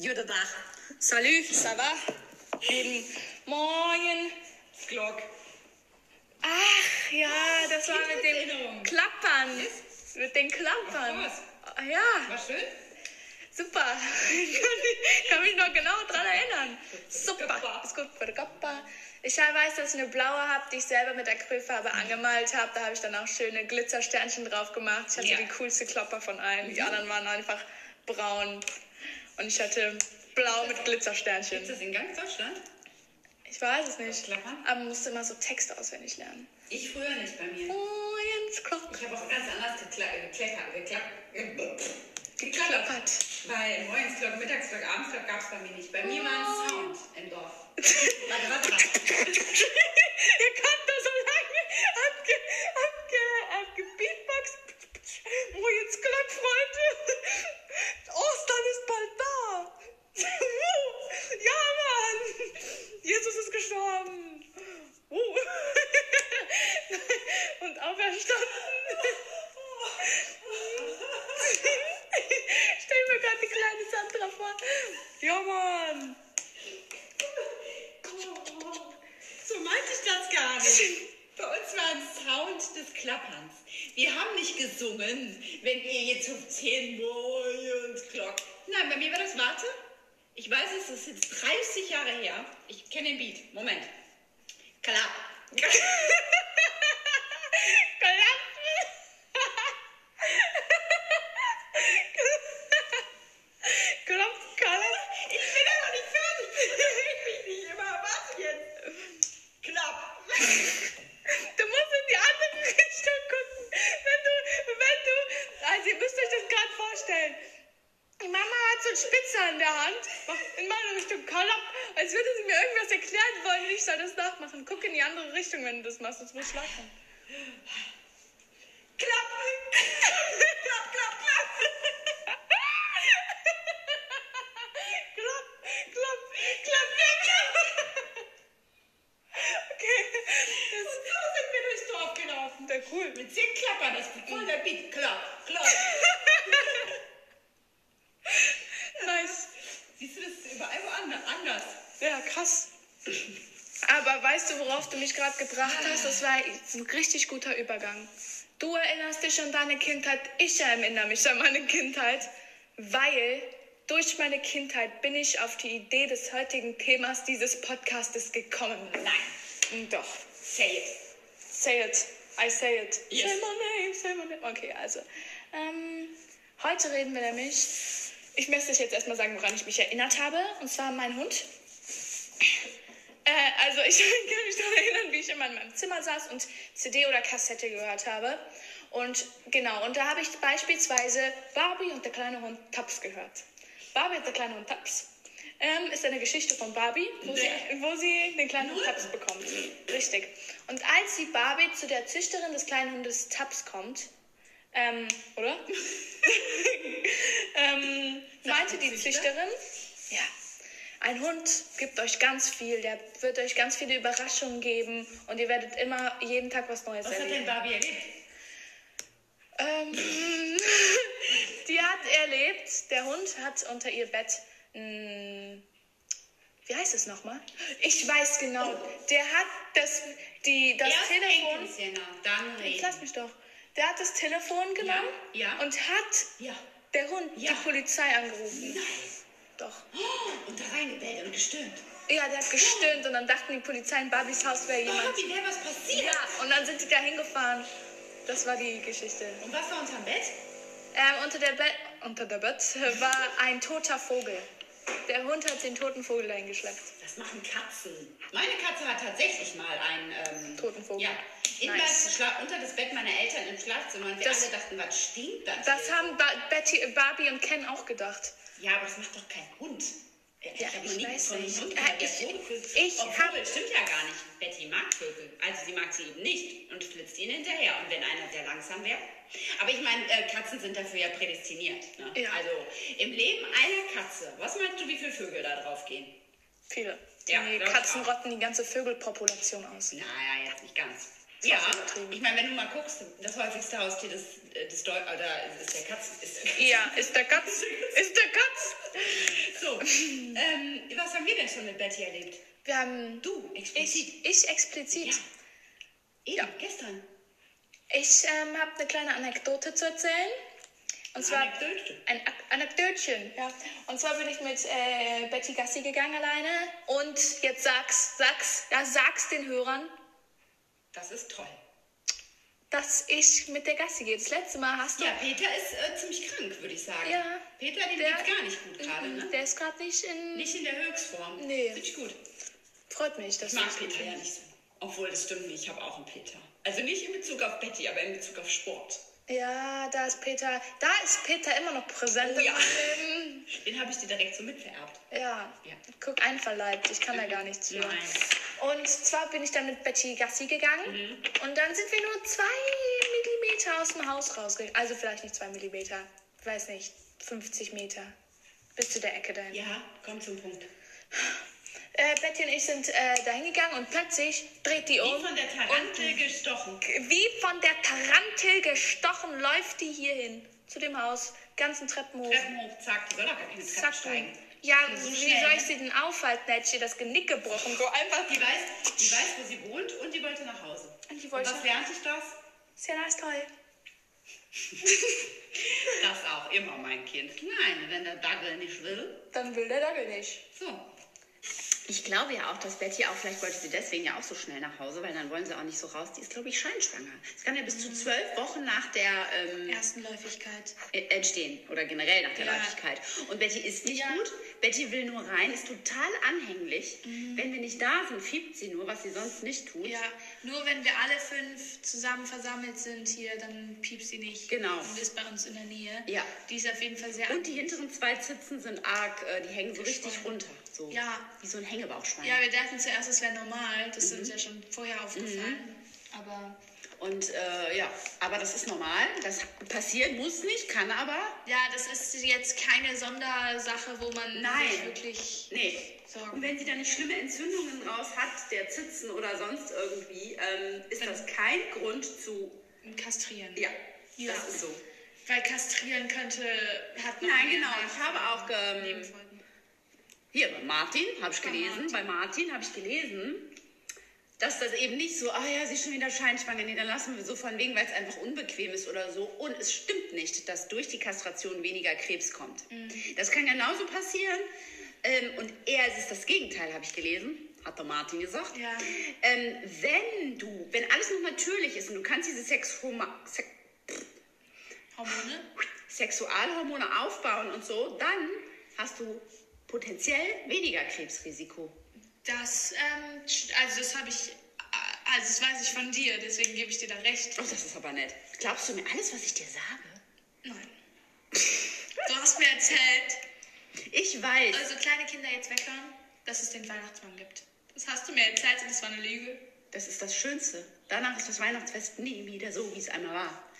Tag. Salut, ça va? Guten Morgen. Glock. Ach ja, das war mit dem. Klappern. Mit den Klappern. Ah, Ja, War schön? super. Ich kann, mich noch genau dran erinnern. Super. Ist gut für den Körper. Ich weiß, dass ich eine blaue habe, die ich selber mit Acrylfarbe angemalt habe. Da habe ich dann auch schöne Glitzersternchen drauf gemacht. Ich hatte Ja. die coolste Klopper von allen. Die anderen waren einfach braun. Und ich hatte blau mit Glitzersternchen. Gibt es das in ganz Deutschland? Ich weiß es nicht. Aber musste immer so Texte auswendig lernen. Ich früher nicht bei mir. Morgens Klock. Ich habe auch ganz anders gekleckert. Geklapp Geklappert. Bei Morgensglock, Mittagsglock, Abendsglock gab es bei mir nicht. Bei mir war Oh. ein Sound im Dorf. Warte. Ihr könnt da so lange abge, abge, abgebeatboxt. Morgens Klock, Freunde. Ostern ist bald da. Ja, Mann. Jesus ist gestorben. Uh. Und auferstanden. Stell mir gerade die kleine Sandra vor. Ja, Mann. So meinte ich das gar nicht. Bei uns war ein Sound des Klapperns. Wir haben nicht gesungen, wenn ihr jetzt um 10 Morgensglock. Nein, bei mir war das Warte. Ich weiß, es ist jetzt 30 Jahre her. Ich kenne den Beat. Moment. Klapp. Klopf, Klapp. Ich bin ja noch nicht fertig. Ich mich nicht immer. Warte jetzt. Klapp. Du musst in die andere Richtung gucken. Wenn du, wenn du, also ihr müsst euch das gerade vorstellen. Die Mama hat so einen Spitzer in der Hand, macht in meine Richtung Klapp, als würde sie mir irgendwas erklären wollen und ich soll das nachmachen. Guck in die andere Richtung, wenn du das machst, sonst musst du lachen. Klapp. Klapp, klapp, klapp. Klapp, klapp, klapp, klapp. Okay, das Und so sind wir durchs Dorf gelaufen. ja cool. Mit zehn Klappern, das ist voll der Beat. Klapp, klapp. Nice. Siehst du, das ist überall woanders anders. Ja, krass. Aber weißt du, worauf du mich gerade gebracht hast? Das war ein richtig guter Übergang. Du erinnerst dich an deine Kindheit, ich erinnere mich an meine Kindheit, weil durch meine Kindheit bin ich auf die Idee des heutigen Themas dieses Podcastes gekommen. Nein. Doch. Say it. Say it. I say it. Yes. Say my name, say my name. Okay, also. Ähm, heute reden wir nämlich. Ich möchte euch jetzt erstmal sagen, woran ich mich erinnert habe. Und zwar mein Hund. Äh, also ich kann mich daran erinnern, wie ich immer in meinem Zimmer saß und CD oder Kassette gehört habe. Und genau, und da habe ich beispielsweise Barbie und der kleine Hund Taps gehört. Barbie und der kleine Hund Taps ähm, ist eine Geschichte von Barbie, wo, sie, wo sie den kleinen Hund Taps bekommt. Richtig. Und als die Barbie zu der Züchterin des kleinen Hundes Taps kommt, ähm, oder? ähm, meinte die Züchter? Züchterin, ja, ein Hund gibt euch ganz viel, der wird euch ganz viele Überraschungen geben und ihr werdet immer jeden Tag was Neues Was hat denn erleben. Barbie erlebt? Ähm, die hat erlebt, der Hund hat unter ihr Bett, mh, wie heißt es nochmal? Ich weiß genau, der hat das, die, das Erst Telefon, Enkelszene, dann reden. lass mich doch, der hat das Telefon genommen ja. und hat Ja. der Hund Ja. die Polizei angerufen. Nein. Doch. Oh, und da reingebellt und gestöhnt. Ja, der hat gestöhnt und dann dachten die Polizei in Barbys Haus wäre jemand. Barbie, wäre was passiert. Ja, und dann sind die da hingefahren. Das war die Geschichte. Und was war unterm Bett? Ähm, unter der Bett, unter der Bett war ein toter Vogel. Der Hund hat den toten Vogel eingeschleppt. Das machen Katzen. Meine Katze hat tatsächlich mal einen ähm, Toten Vogel. Ja. In Nice. das unter das Bett meiner Eltern im Schlafzimmer und wir Das- alle dachten, was stinkt das? Das hier? haben ba Betty, Barbie und Ken auch gedacht. Ja, aber das macht doch kein Hund. Ja, ich weiß nicht. Gehört, der ich- ich Obwohl, stimmt ja gar nicht. Betty mag Vögel. Also sie mag sie eben nicht und flitzt ihnen hinterher. Und wenn einer sehr langsam wäre. Aber ich meine, äh, Katzen sind dafür ja prädestiniert. Ne? Ja. Also im Leben einer Katze, was meinst du, wie viele Vögel da drauf gehen? Viele. Ja, die ich Katzen rotten die ganze Vögelpopulation aus. Naja, jetzt nicht ganz. Ja, ich meine, wenn du mal guckst, das häufigste Haustier des, des Deu oder ist der Katz. Ist der Katz. Ja, ist der Katz. Ist der Katz. So, ähm, was haben wir denn schon mit Betty erlebt? Wir haben. Du, explizit. Ich, ich explizit. Ja. Eben, Ja. gestern. Ich ähm, habe eine kleine Anekdote zu erzählen. Und zwar Anekdote. ein Anekdötchen, ja. Und zwar bin ich mit äh, Betty Gassi gegangen alleine. Und jetzt sag's, sag's, ja, sag's den Hörern, Das ist toll. dass ich mit der Gassi gehe. Das letzte Mal hast du. Ja, Peter ist äh, ziemlich krank, würde ich sagen. Ja. Peter, dem Der- geht's gar nicht gut gerade, Mhm, ne? Der ist gerade nicht in. Nicht in der Höchstform. Nee. Finde ich gut. Freut mich, dass Ich mag Peter ja nicht so. Obwohl, das stimmt nicht. Ich habe auch einen Peter. Also nicht in Bezug auf Betty, aber in Bezug auf Sport. Ja, da ist Peter. Da ist Peter immer noch präsent Oh ja. Leben. Den habe ich dir direkt so mitvererbt. Ja. Ja. Guck, einverleibt. Ich kann da gar nichts für. Nein. Und zwar bin ich dann mit Betty Gassi gegangen. Mhm. Und dann sind wir nur zwei Millimeter aus dem Haus rausgegangen. Also vielleicht nicht zwei Millimeter. Ich weiß nicht. 50 Meter. Bis zu der Ecke dahin. Ja, komm zum Punkt. Äh, Betty und ich sind äh, dahin gegangen und plötzlich dreht die Wie um. von der Tarantel gestochen. Wie von der Tarantel gestochen läuft die hier hin. Zu dem Haus. Ganzen Treppen hoch. Treppen hoch, zack. Die soll doch gar keine Treppen Zack. steigen. Ja, ist so wie schnell, soll ich ne? sie denn aufhalten? Hätte ich ihr das Genick gebrochen. So einfach. Die weiß, die weiß, wo sie wohnt und die wollte nach Hause. Und die Und wollte was nach- lernt sich das? Ist ja nice toll. Das auch immer, mein Kind. Nein, wenn der Dackel nicht will. Dann will der Dackel nicht. So. Ich glaube ja auch, dass Betty auch, vielleicht wollte sie deswegen ja auch so schnell nach Hause, weil dann wollen sie auch nicht so raus. Die ist, glaube ich, scheinschwanger. Es kann ja bis zu zwölf Wochen nach der ähm, Ersten Läufigkeit. äh, entstehen oder generell nach der Ja. Läufigkeit. Und Betty ist nicht Ja. gut. Betty will nur rein, ist total anhänglich. Wenn wir nicht da sind, fiebt sie nur, was sie sonst nicht tut. Ja, nur wenn wir alle fünf zusammen versammelt sind hier, dann piepst sie nicht. Genau. Und ist bei uns in der Nähe. Ja. Die ist auf jeden Fall sehr Und die hinteren zwei Zitzen sind arg, äh, die hängen so richtig runter. So Ja. wie so ein Hängebauchschwein. Ja, wir dachten zuerst, es wäre normal. Das ist Mhm. uns ja schon vorher aufgefallen. Aber Und äh, ja, aber das ist normal. Das passieren muss nicht, kann aber. ja, das ist jetzt keine Sondersache, wo man Nein. sich wirklich. Nee. Sorgen. Und wenn sie dann nicht schlimme Entzündungen raus hat, der Zitzen oder sonst irgendwie, ähm, ist das kein Grund zu. Kastrieren. Ja, Ja. das ist so. Weil kastrieren könnte, hat noch Nein, genau. Ich habe auch. Ähm. Hier, bei Martin habe ich gelesen, Martin. bei Martin habe ich gelesen, dass das eben nicht so, ah ja, sie ist schon wieder scheinschwanger, nee, dann lassen wir so von wegen, weil es einfach unbequem ist oder so. Und es stimmt nicht, dass durch die Kastration weniger Krebs kommt. Das kann genauso passieren. Ähm, und eher ist es das Gegenteil, habe ich gelesen, hat der Martin gesagt. Ja. Ähm, wenn du, wenn alles noch natürlich ist und du kannst diese Sexhorma- Sex Hormone? Sexualhormone aufbauen und so, dann hast du potenziell weniger Krebsrisiko. Das, ähm, also das habe ich, äh, also das weiß ich von dir, deswegen gebe ich dir da recht. Oh, das ist aber nett. Glaubst du mir alles, was ich dir sage? Nein. Du hast mir erzählt, Ich weiß. also kleine Kinder jetzt weghören, dass es den Weihnachtsmann gibt. Das hast du mir erzählt und das war eine Lüge. Das ist das Schönste. Danach ist das Weihnachtsfest nie wieder so, wie es einmal war.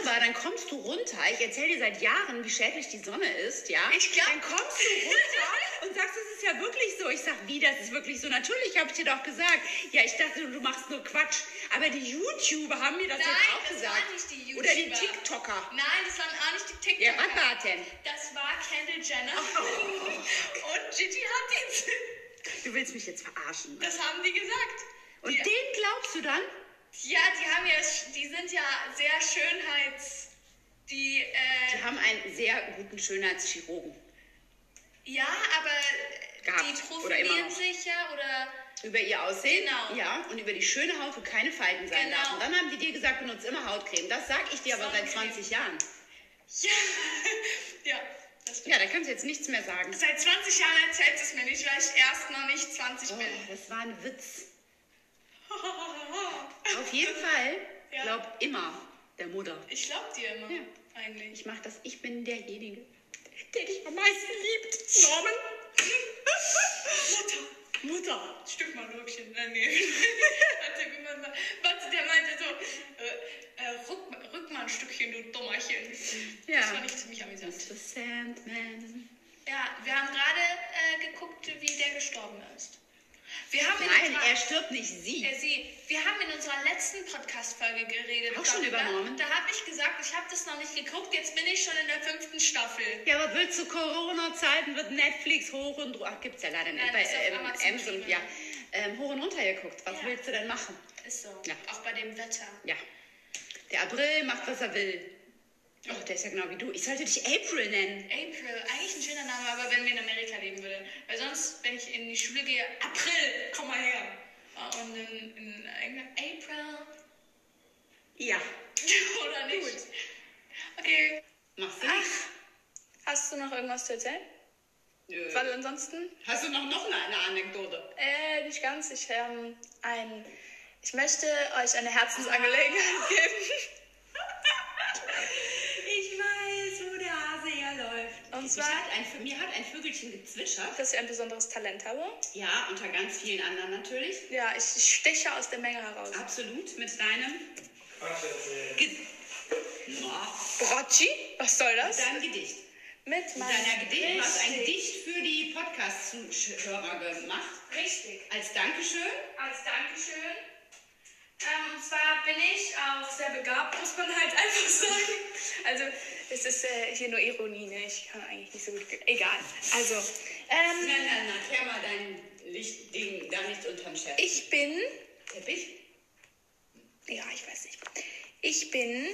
Aber dann kommst du runter. Ich erzähle dir seit Jahren, wie schädlich die Sonne ist, ja? Ich glaub- Dann kommst du runter und sagst, es ist ja wirklich so. Ich sag, wie, das ist wirklich so. Natürlich habe ich dir doch gesagt. Ja, ich dachte, du machst nur Quatsch. Aber die YouTuber haben mir das Nein, jetzt auch das gesagt. waren nicht die Oder die YouTuber. TikToker. Nein, das waren auch nicht die Ja, TikToker. was war denn? Das war Kendall Jenner und Gigi Hadid. Du willst mich jetzt verarschen. Das haben die gesagt. Und die, den glaubst du dann? ja, die haben ja, die sind ja sehr Schönheits, die, äh, Die haben einen sehr guten Schönheitschirurgen. Ja, aber Gehabt. die profilieren sich ja oder Über ihr Aussehen. Genau. Ja, und über die schöne Haut, wo keine Falten sein Genau. darf. Und dann haben die dir gesagt, benutze immer Hautcreme. Das sag ich dir aber seit Sonnencreme. 20 Jahren. ja, ja, das stimmt. Ja, da kannst du jetzt nichts mehr sagen. Seit 20 Jahren erzählt es mir nicht, weil ich erst noch nicht 20 Oh, bin. das war ein Witz. Auf jeden Fall Ja. glaub immer der Mutter. Ich glaub dir immer, Ja. eigentlich. Ich mach das, ich bin derjenige, der dich am meisten liebt. Norman. Mutter. Mutter. Stück mal Lurkchen. Nee. Warte, wie man sagt. Warte, der meinte so, äh, äh, rück, rück mal ein Stückchen, du Dummerchen. Ja. Das fand ich ziemlich amüsant. The Sandman. Ja, wir haben gerade äh, geguckt, wie der gestorben ist. Wir haben in Nein, unserer- er stirbt nicht, sie. Äh, Sie, wir haben in unserer letzten Podcast-Folge geredet. Auch schon über Norman? Da habe ich gesagt, ich habe das noch nicht geguckt, jetzt bin ich schon in der fünften Staffel. Ja, aber will zu Corona-Zeiten wird Netflix hoch und runter. Ach, gibt's ja leider nicht. Nein, Bei ähm, Amazon ja. Ähm, hoch und runter geguckt. Was Ja. willst du denn machen? Ist so. Ja. Auch bei dem Wetter. Ja. Der April macht, was er will. Oh, der ist ja genau wie du. Ich sollte dich April nennen. April, eigentlich ein schöner Name, aber wenn wir in Amerika leben würden. Weil sonst, wenn ich in die Schule gehe, April, komm mal her. Ah, Und in, in April. Ja. Oder nicht? Okay. Machst du? Ach, hast du noch irgendwas zu erzählen? Nö. Weil ansonsten Hast du noch, noch eine, eine Anekdote? Äh, nicht ganz. Ich, ähm, ein, ich möchte euch eine Herzensangelegenheit geben. Ich weiß, wo der Hase herläuft. Und zwar- hat ein, mir hat ein Vögelchen gezwitschert. Dass ich ein besonderes Talent habe. Ja, unter ganz vielen anderen natürlich. Ja, ich steche aus der Menge heraus. Absolut. Mit deinem... Ge Na, Brocci? Was soll das? deinem Gedicht. Mit Mit meinem Gedicht. Du hast ein. Gedicht für die Podcast-Zuhörer gemacht. Richtig. Als Dankeschön. Als Dankeschön. Ähm, und zwar bin ich auch sehr begabt, muss man halt einfach sagen. Also, es ist äh, hier nur Ironie, ne? Ich kann eigentlich nicht so gut. Egal. Also, ähm, Nein, nein, nein, klär mal dein Lichtding da nicht unterm Scherz. ich bin. Teppich? Ja, ich weiß nicht. Ich bin.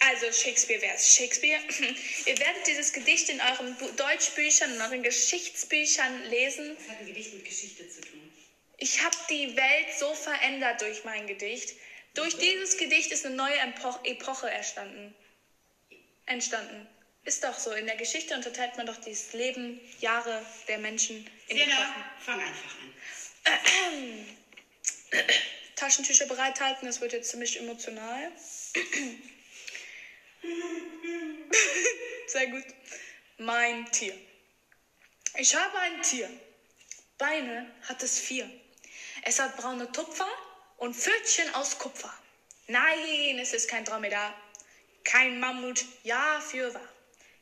Also Shakespeare wäre es. Shakespeare. Ihr werdet dieses Gedicht in euren Bu Deutschbüchern, in euren Geschichtsbüchern lesen. Das hat ein Gedicht mit Geschichte zu tun. Ich habe die Welt so verändert durch mein Gedicht. Durch dieses Gedicht ist eine neue Epoch Epoche entstanden. Entstanden. Ist doch so. In der Geschichte unterteilt man doch das Leben, Jahre der Menschen in. Sienna, fang einfach an. Taschentücher bereithalten, das wird jetzt ziemlich emotional. Sehr gut. Mein Tier. Ich habe ein Tier. Beine hat es vier. Es hat braune Tupfer und Pfötchen aus Kupfer. Nein, es ist kein Dromedar. Kein Mammut, ja, für wahr.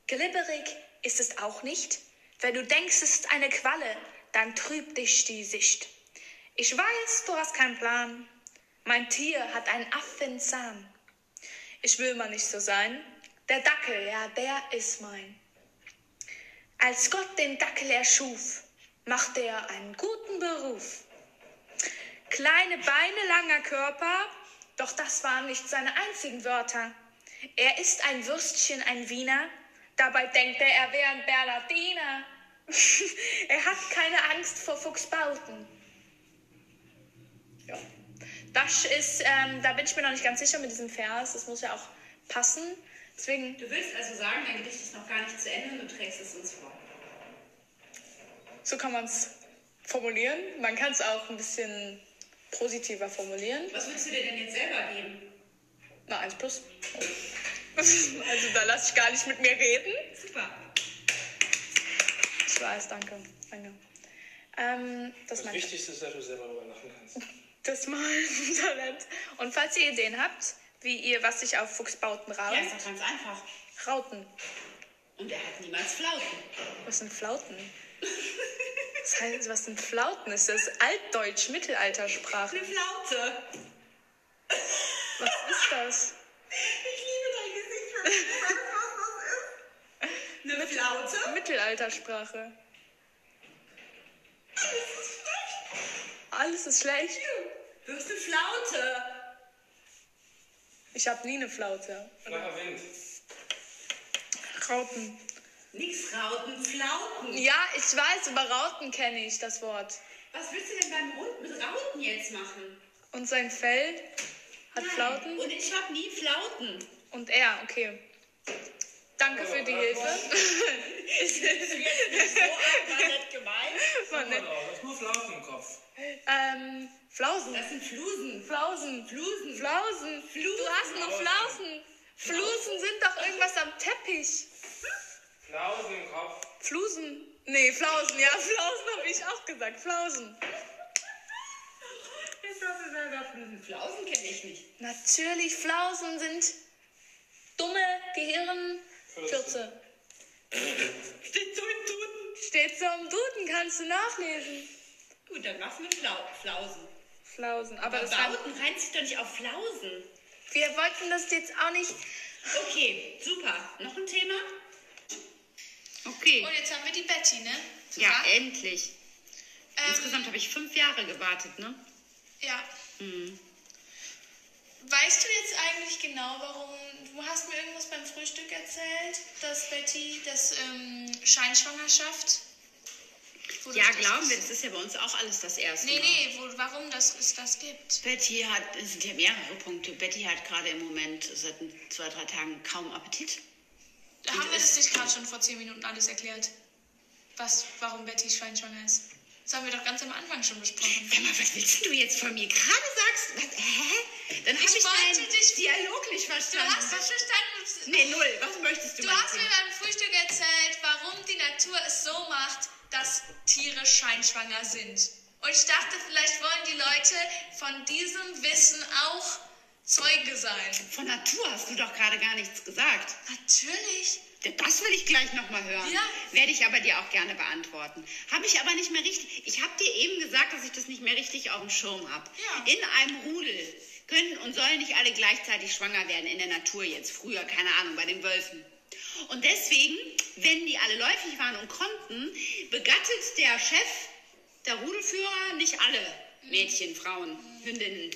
Glibberig ist es auch nicht. Wenn du denkst, es ist eine Qualle, dann trübt dich die Sicht. Ich weiß, du hast keinen Plan. Mein Tier hat einen Affenzahn. Ich will mal nicht so sein. Der Dackel, ja, der ist mein. Als Gott den Dackel erschuf, machte er einen guten Beruf. Kleine Beine, langer Körper, doch das waren nicht seine einzigen Wörter. Er ist ein Würstchen, ein Wiener, dabei denkt er, er wäre ein Bernardiner. er hat keine Angst vor Fuchsbauten. Ja. Das ist, ähm, da bin ich mir noch nicht ganz sicher mit diesem Vers. Das muss ja auch passen. Deswegen, Du willst also sagen, dein Gedicht ist noch gar nicht zu Ende und du trägst es uns vor. so kann man es formulieren. Man kann es auch ein bisschen positiver formulieren. Was würdest du dir denn jetzt selber geben? Na, eins plus. Also da lasse ich gar nicht mit mir reden. Super. Ich weiß, danke. danke. Ähm, das, Das Wichtigste ist, dass du selber darüber lachen kannst. das ist mein Talent. Und falls ihr Ideen habt, wie ihr was sich auf Fuchsbauten Ja, raut, ist doch ganz einfach. Rauten. Und er hat niemals Flauten. Was sind Flauten? Was heißt, was sind Flauten? Ist das Altdeutsch, Mittelaltersprache? Eine Flaute. Was ist das? Ich liebe dein Gesicht, du sagst, was das ist. Eine Flaute? Mittelaltersprache. Alles ist schlecht. Du hast eine Flaute. Ich habe nie eine Flaute. Flacher Wind. Rauten. Nix Rauten, Flauten. Ja, ich weiß, über Rauten kenne ich das Wort. Was willst du denn beim Hund mit Rauten jetzt machen? Und sein Fell hat Nein. Flauten. Und ich habe nie Flauten. Und er, okay. Danke für die Hilfe. Ist jetzt nicht so arg, war nicht gemeint. War nett. du hast nur Flauten im Kopf. ähm, Flausen. Das sind Flusen. Flausen. Flusen. Flausen. Flusen. Du hast noch Flausen. Flusen sind doch irgendwas am Teppich. Flausen im Kopf. Flusen. Nee, Flausen. Ja, Flausen habe ich auch gesagt. Flausen. Ich hoffe selber Flusen. Flausen kenne ich nicht. Natürlich, Flausen sind dumme Gehirnfürze. Steht so im Duden. Steht so im Duden, kannst du nachlesen. Gut, dann du mit Flau Flausen. Flausen. Aber Aber das Bauten reimt sich doch nicht auf Flausen. wir wollten das jetzt auch nicht. Okay, super. Noch ein Thema? Okay. Und jetzt haben wir die Betty, ne? Ja, Super. endlich. Ähm, Insgesamt habe ich fünf Jahre gewartet, ne? Ja. Hm. Weißt du jetzt eigentlich genau, warum. Du hast mir irgendwas beim Frühstück erzählt, dass Betty das ähm, Scheinschwangerschaft. Ja, glauben wir, das ist ja bei uns auch alles das erste Nee, Mal. nee, wo, warum das es das gibt. Betty hat, es sind ja mehrere Punkte. Betty hat gerade im Moment seit zwei, drei Tagen kaum Appetit. Haben wir das nicht gerade schon vor zehn Minuten alles erklärt. Was, warum Betty schweinschwanger ist. Das haben wir doch ganz am Anfang schon besprochen. Sag mal, was willst du jetzt von mir? Gerade sagst was, hä? Dann habe Ich ich, wollte deinen dich- Dialog nicht Du verstanden. hast das verstanden. Nee, null. Was möchtest du, Du hast mir beim Frühstück erzählt, warum die Natur es so macht, dass Tiere scheinschwanger sind. Und ich dachte, vielleicht wollen die Leute von diesem Wissen auch Zeuge sein. Von Natur hast du doch gerade gar nichts gesagt. Natürlich. Das will ich gleich nochmal hören. Ja. Werde ich aber dir auch gerne beantworten. Habe ich aber nicht mehr richtig. Ich habe dir eben gesagt, dass ich das nicht mehr richtig auf dem Schirm habe. Ja. In einem Rudel können und sollen nicht alle gleichzeitig schwanger werden in der Natur jetzt. Früher, keine Ahnung, bei den Wölfen. Und deswegen, wenn die alle läufig waren und konnten, begattet der Chef, der Rudelführer, nicht alle Mädchen, Frauen, Hündinnen,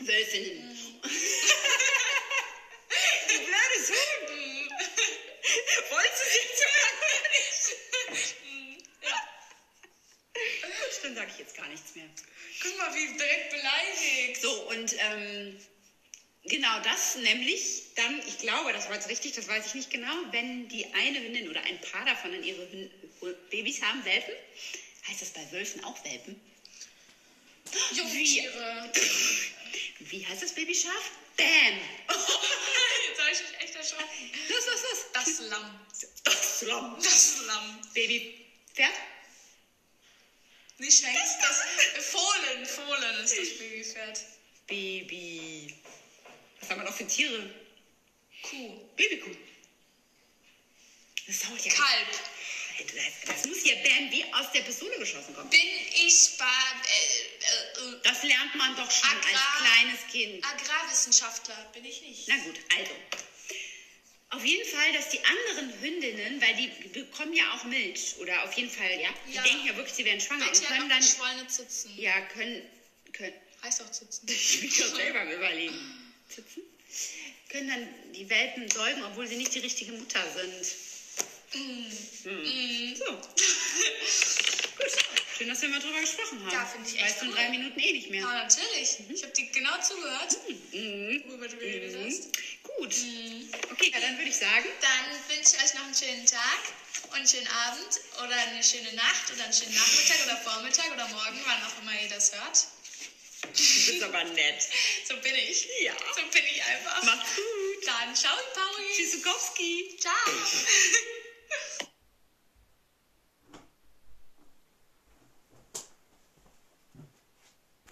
Wölfinnen. Du blödes Huhn! Wolltest du sogar nicht? Gut, dann sage ich jetzt gar nichts mehr. Guck mal, wie direkt beleidigt. So, und ähm, genau das nämlich dann, ich glaube, das war jetzt richtig, das weiß ich nicht genau, wenn die eine Hündin oder ein paar davon dann ihre Hün Babys haben, Welpen, heißt das bei Wölfen auch Welpen? Jungtiere. Wie heißt das Babyschaf? Bam! Jetzt habe ich mich echt erschrocken. Los, los, los! Das Lamm. Das Lamm. Das Lamm. Babypferd? Nicht längst. Das Fohlen. Fohlen ist das Babypferd. Baby. Was haben wir noch für Tiere? Kuh. Babykuh. Das dauert ja. Kalb. Das, muss hier Bam wie aus der Pistole geschossen kommen. Bin ich bei äh, äh, äh, Das lernt man doch schon Agrar- als kleines Kind. Agrarwissenschaftler? Bin ich nicht. Na gut, also. Auf jeden Fall, dass die anderen Hündinnen, weil die bekommen ja auch Milch, oder auf jeden Fall, ja, die Ja. denken ja wirklich, sie werden schwanger Betty und können auch dann, geschwollene Zitzen. ja, können, können, Heißt auch Zitzen. ich bin schon selber am überlegen, sitzen, können dann die Welpen säugen, obwohl sie nicht die richtige Mutter sind. Hm. So. Gut, schön, dass wir mal drüber gesprochen haben. Ja, finde ich echt Weißt du in cool. drei Minuten eh nicht mehr. Ja, natürlich. Ich habe dir genau zugehört, Mhm. worüber du geredet hast. Gut. Okay, ja, dann würde ich sagen, Dann wünsche ich euch noch einen schönen Tag und einen schönen Abend oder eine schöne Nacht oder einen schönen Nachmittag oder Vormittag oder Morgen, wann auch immer ihr das hört. du bist aber nett. So bin ich. Ja. So bin ich einfach. Mach's gut. Dann ciao, Pauli. Tschüssikowski. Ciao.